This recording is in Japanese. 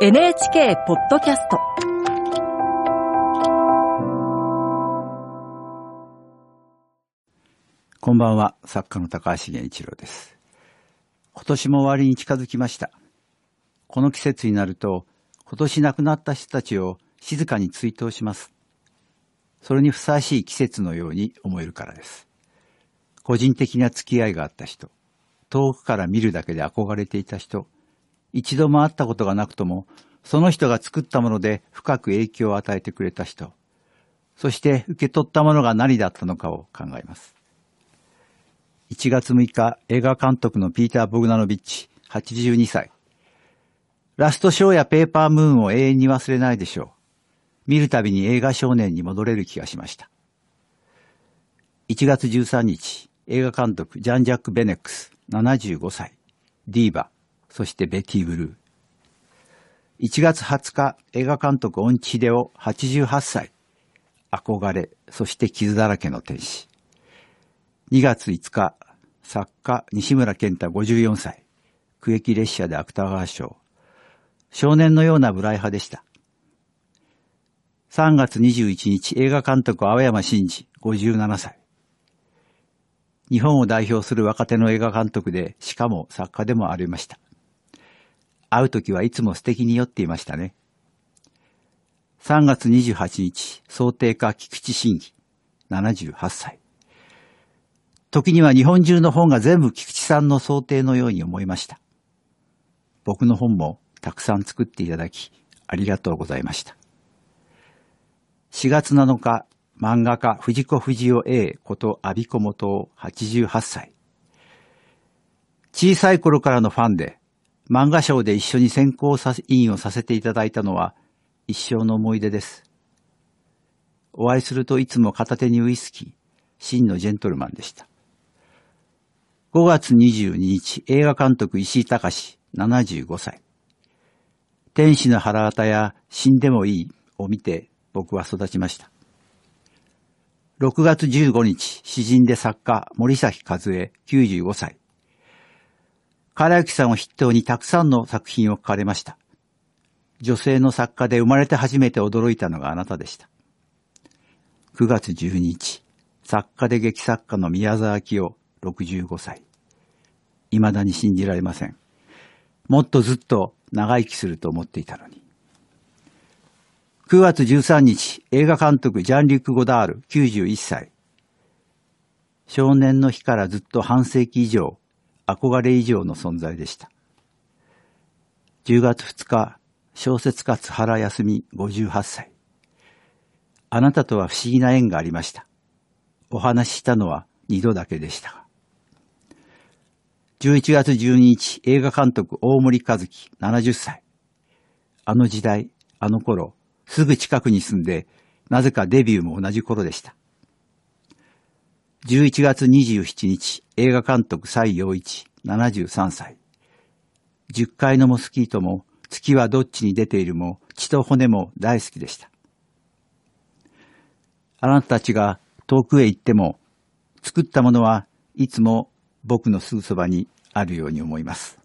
NHK ポッドキャストこんばんは、作家の高橋源一郎です。今年も終わりに近づきました。この季節になると、今年亡くなった人たちを静かに追悼します。それにふさわしい季節のように思えるからです。個人的な付き合いがあった人、遠くから見るだけで憧れていた人、一度も会ったことがなくとも、その人が作ったもので深く影響を与えてくれた人、そして受け取ったものが何だったのかを考えます。1月6日、映画監督のピーター・ボグナノビッチ、82歳。ラストショーやペーパームーンを永遠に忘れないでしょう。見るたびに映画少年に戻れる気がしました。1月13日、映画監督ジャン・ジャック・ベネックス、75歳。ディーバ、そしてベティ・ブルー。1月20日、映画監督オンチデオ、88歳。憧れ、そして傷だらけの天使。2月5日、作家西村健太54歳。区域列車で芥川賞。少年のような無頼派でした。3月21日、映画監督青山真治57歳。日本を代表する若手の映画監督で、しかも作家でもありました。会うときはいつも素敵に酔っていましたね。3月28日、想定家菊池真偽78歳。時には日本中の本が全部菊池さんの想定のように思いました。僕の本もたくさん作っていただき、ありがとうございました。4月7日、漫画家藤子不二雄 A こと阿ビ子元88歳。小さい頃からのファンで、漫画賞で一緒に選考さ委員をさせていただいたのは一生の思い出です。お会いするといつも片手にウイスキー、真のジェントルマンでした。5月22日、映画監督石井隆75歳。天使の腹渡や死んでもいいを見て僕は育ちました。6月15日、詩人で作家森崎和恵95歳。唐幸さんを筆頭にたくさんの作品を書かれました。女性の作家で生まれて初めて驚いたのがあなたでした。9月12日、作家で劇作家の宮沢清65歳。未だに信じられません。もっとずっと長生きすると思っていたのに。9月13日、映画監督ジャン・リュック・ゴダール91歳。少年の日からずっと半世紀以上、憧れ以上の存在でした。10月2日、小説家津原康美58歳。あなたとは不思議な縁がありました。お話ししたのは二度だけでしたが。11月12日、映画監督大森和樹70歳。あの時代、あの頃、すぐ近くに住んで、なぜかデビューも同じ頃でした。11月27日、映画監督蔡陽一73歳。10階のモスキートも、月はどっちに出ているも、血と骨も大好きでした。あなたたちが遠くへ行っても、作ったものはいつも僕のすぐそばにあるように思います。